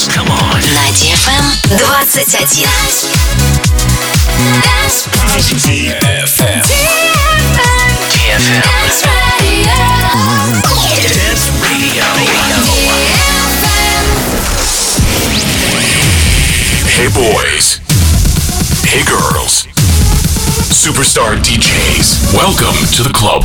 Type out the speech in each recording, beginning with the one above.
dance. Come on. На DFM 21. DFM. DFM. Dance Radio. Hey boys. Hey girls. Superstar DJs. Welcome to the club.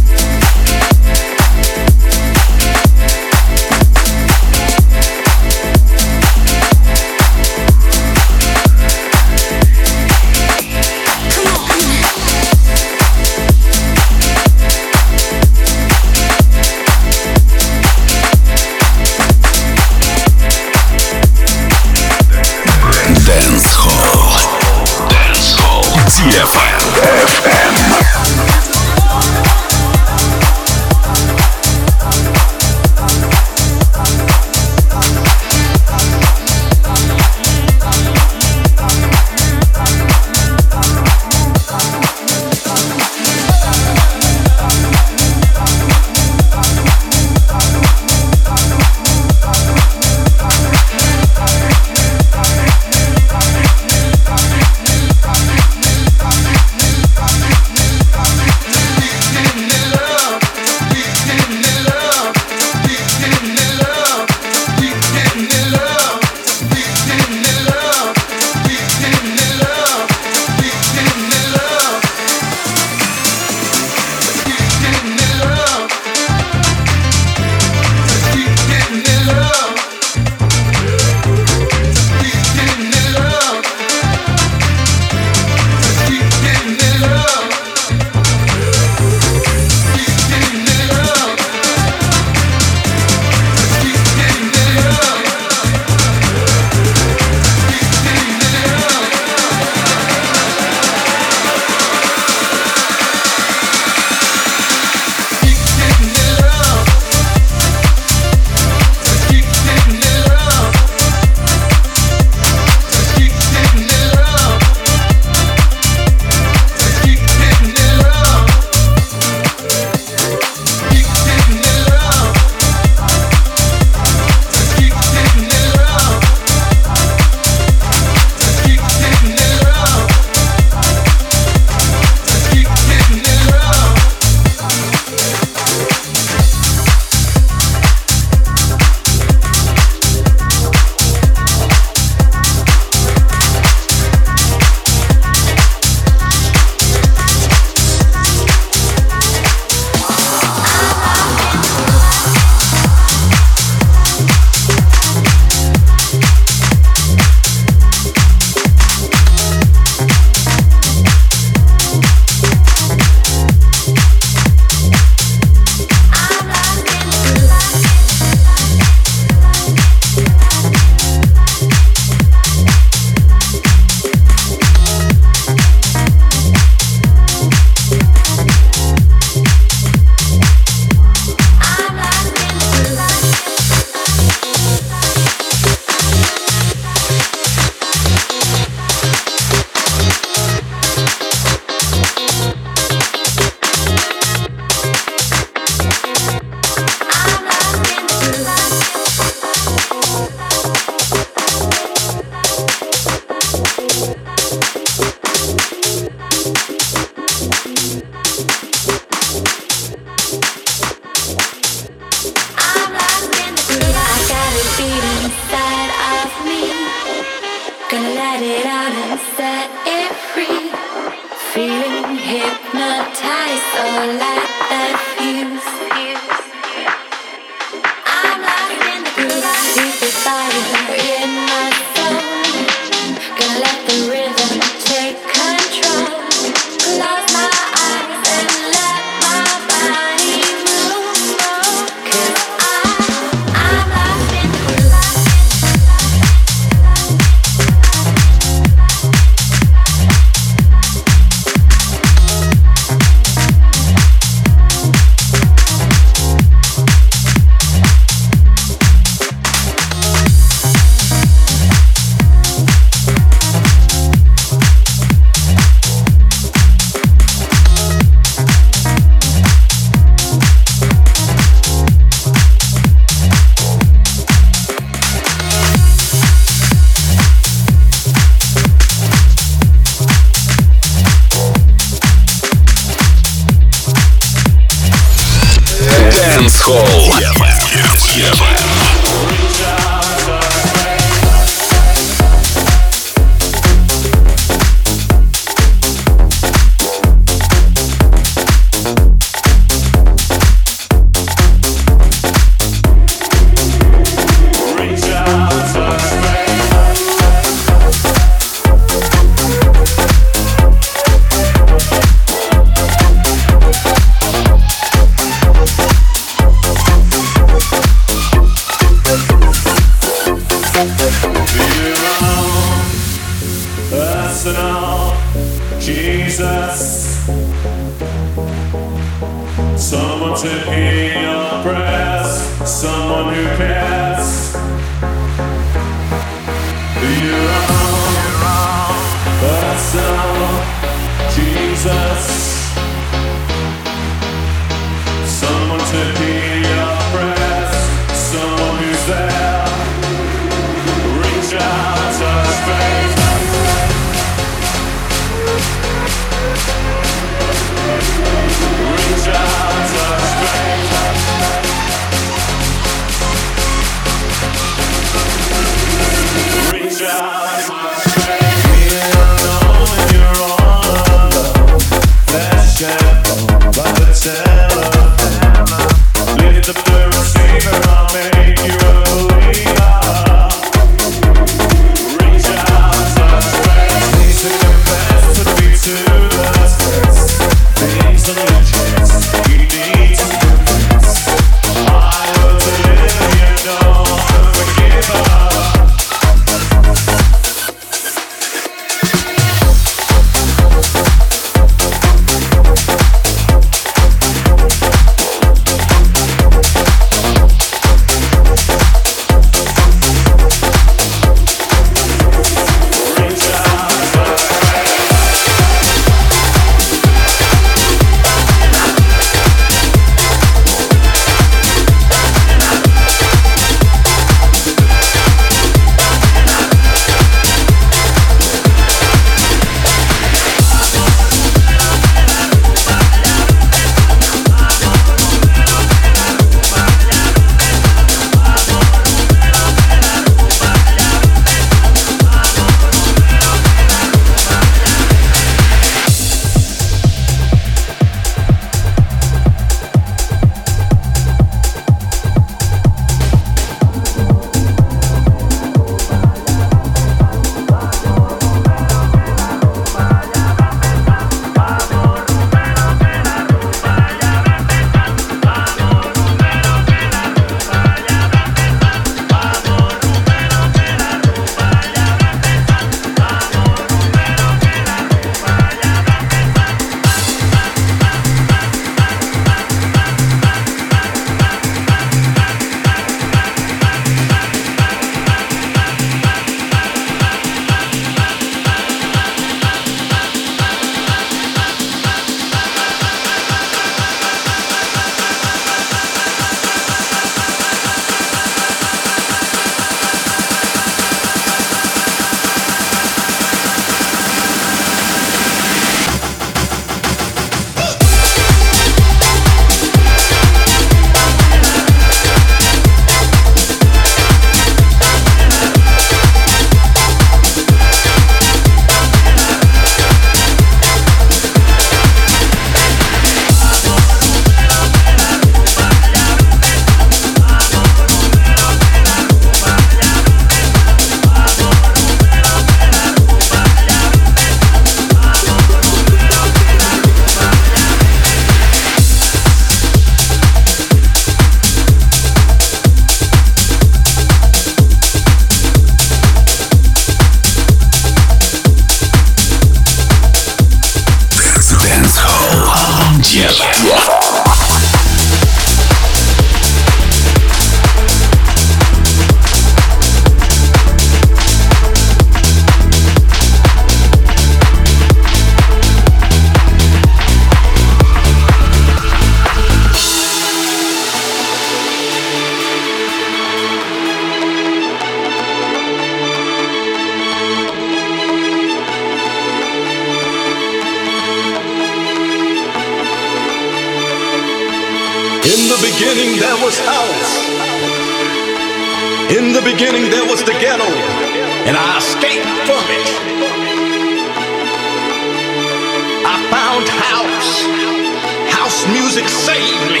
House music saved me.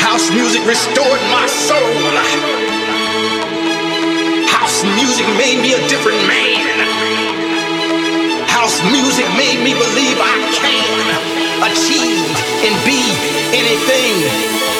House music restored my soul. House music made me a different man. House music made me believe I can achieve and be anything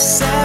no,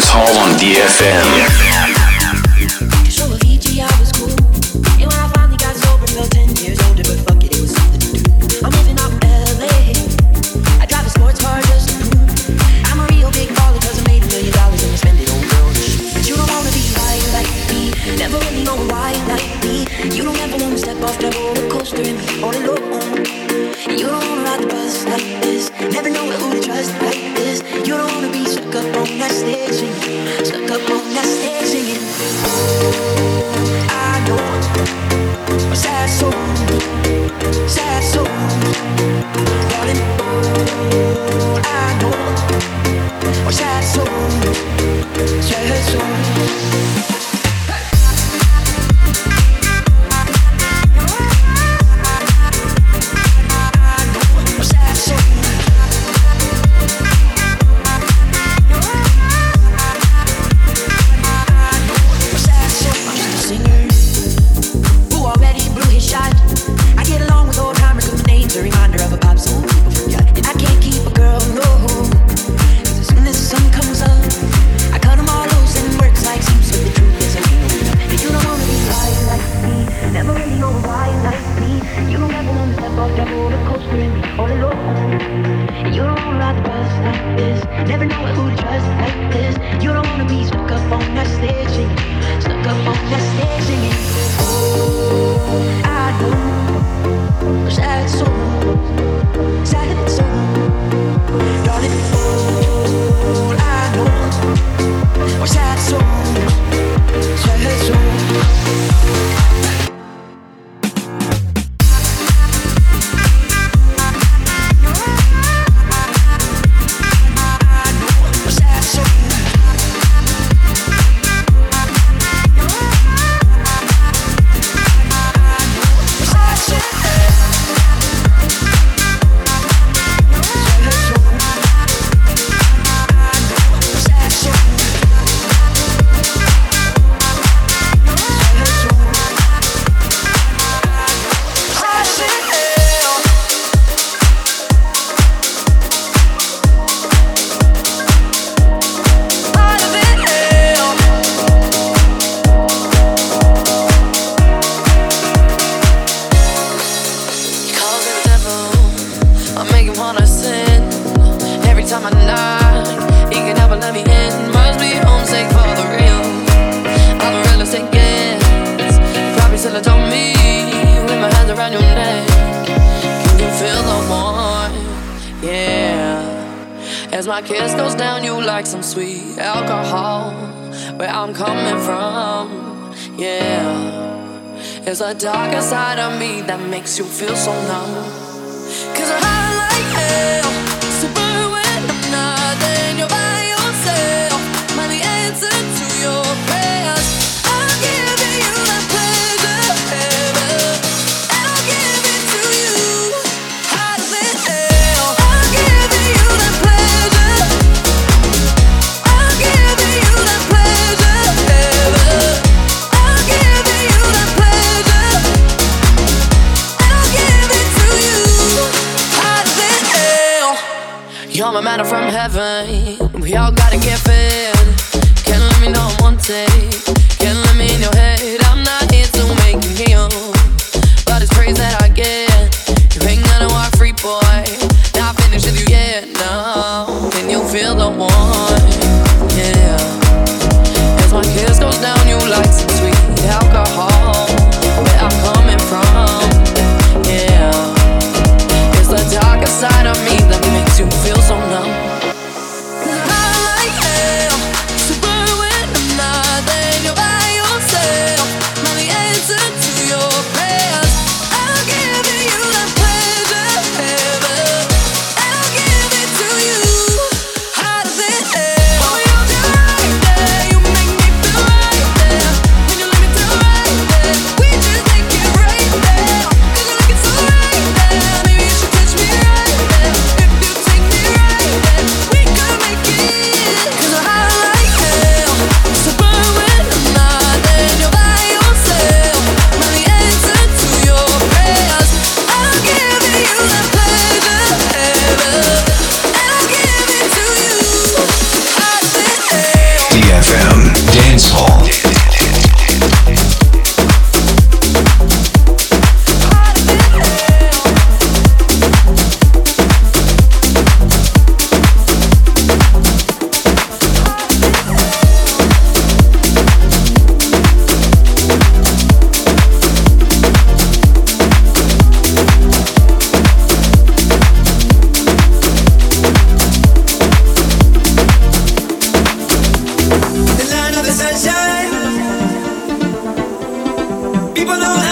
Dance Hall on DFM. You're my matter from heaven. We all gotta get fed. Can't let me know I'm wanted. Can't let me in your head. I'm not. people know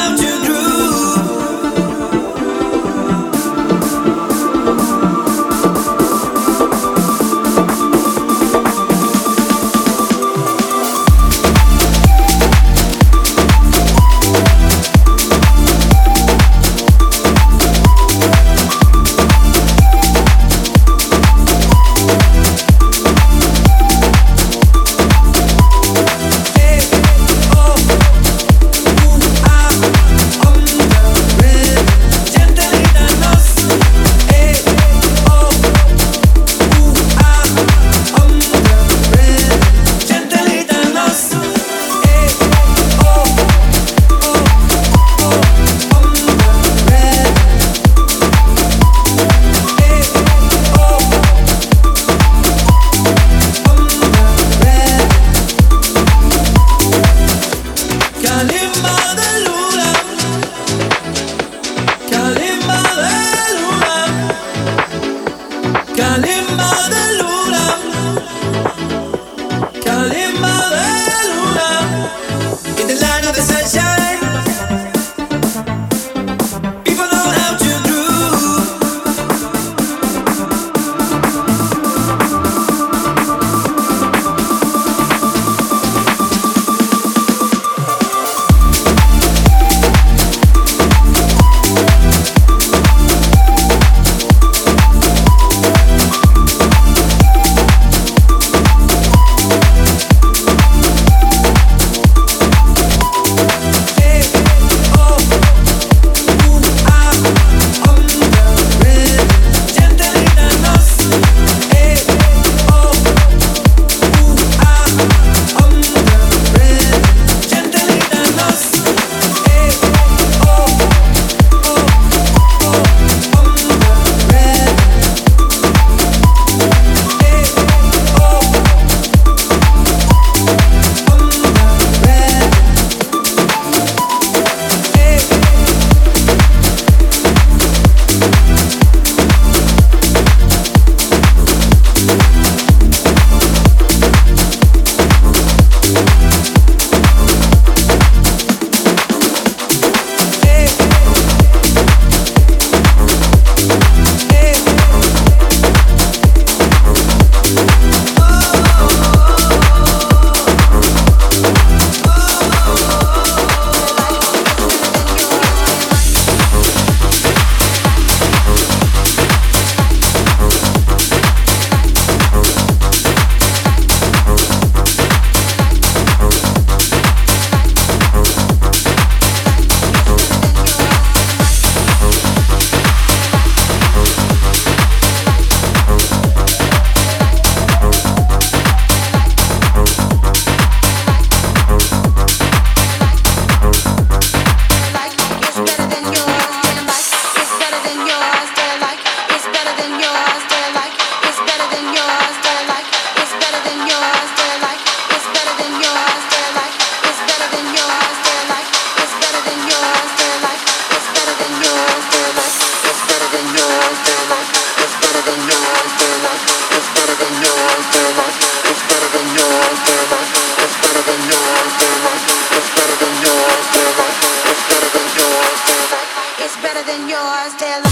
Hall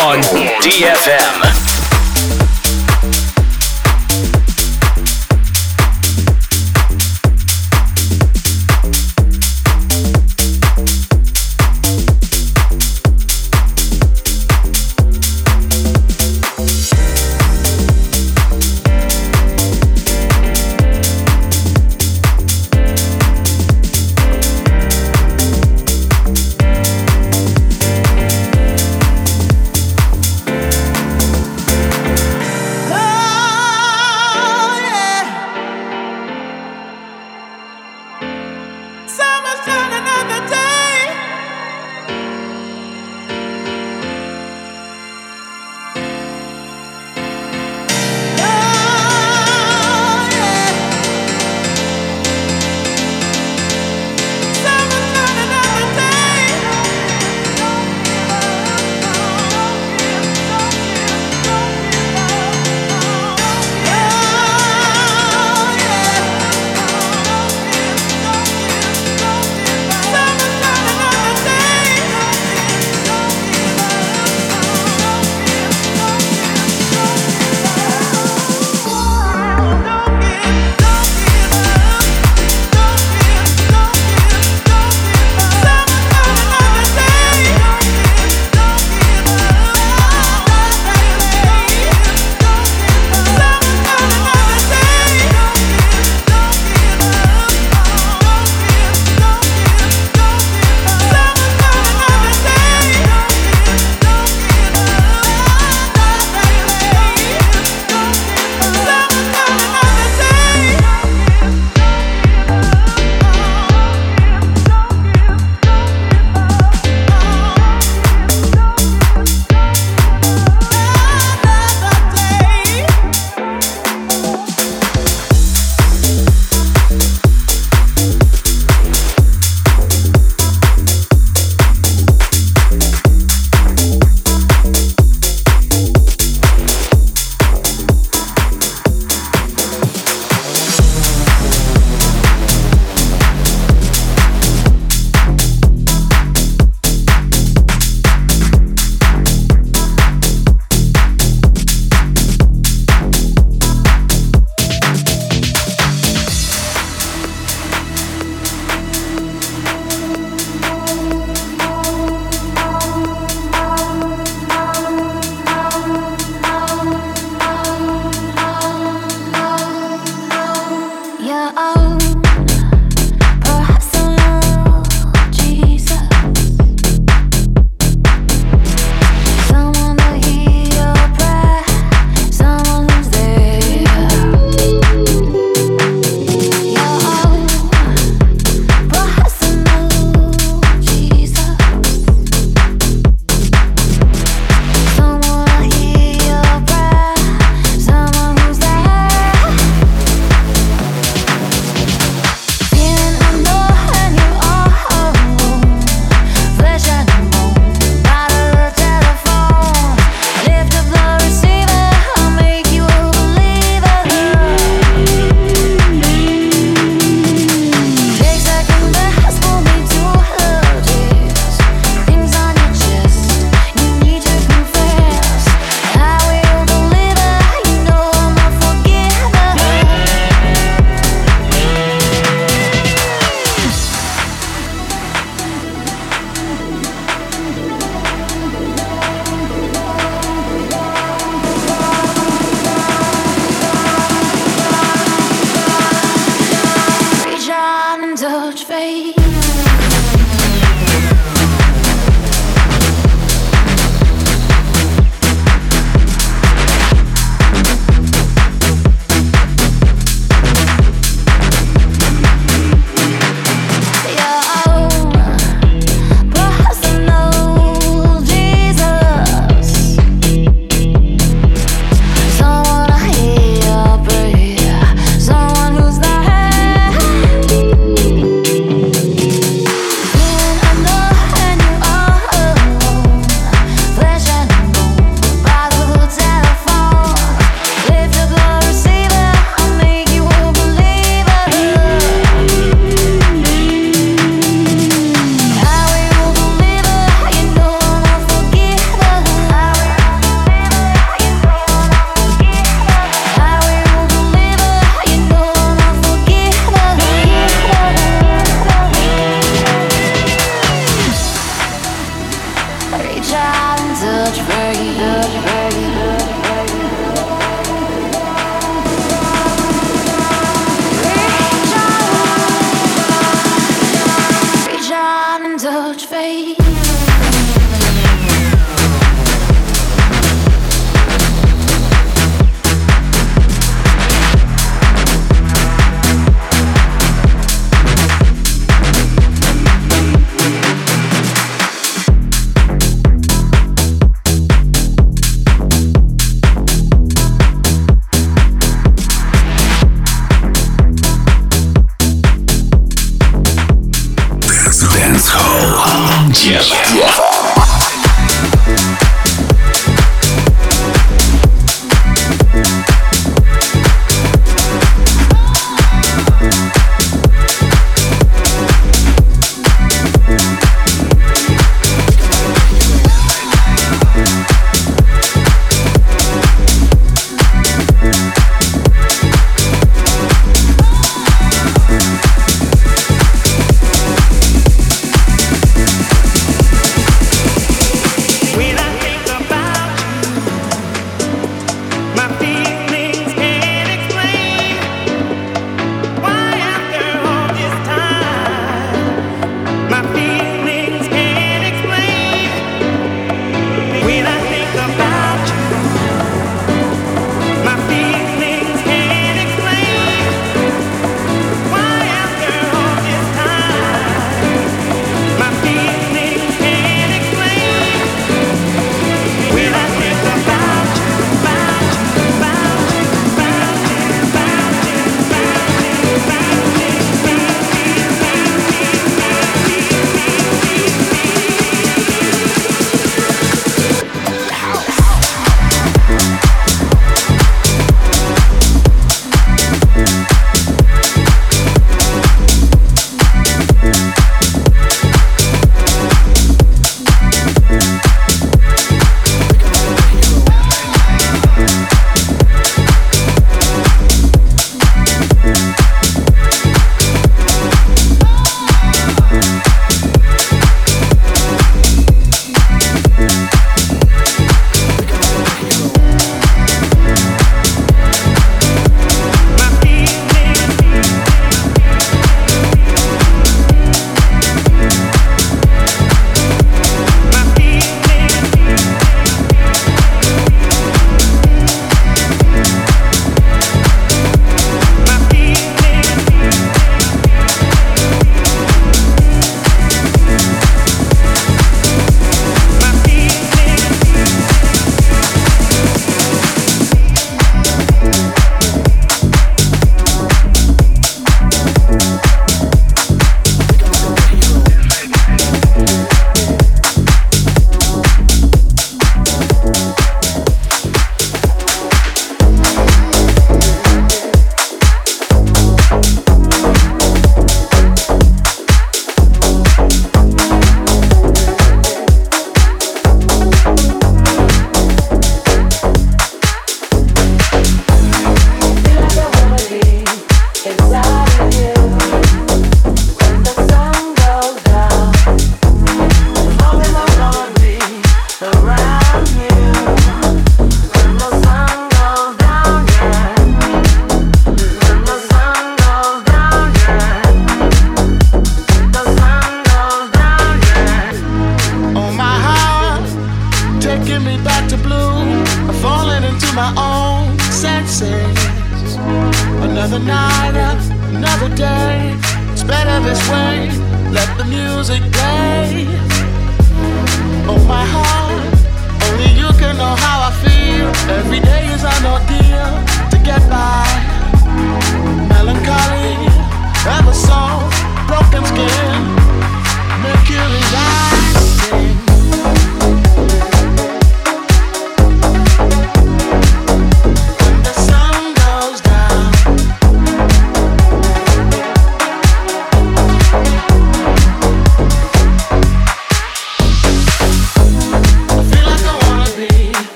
on DFM.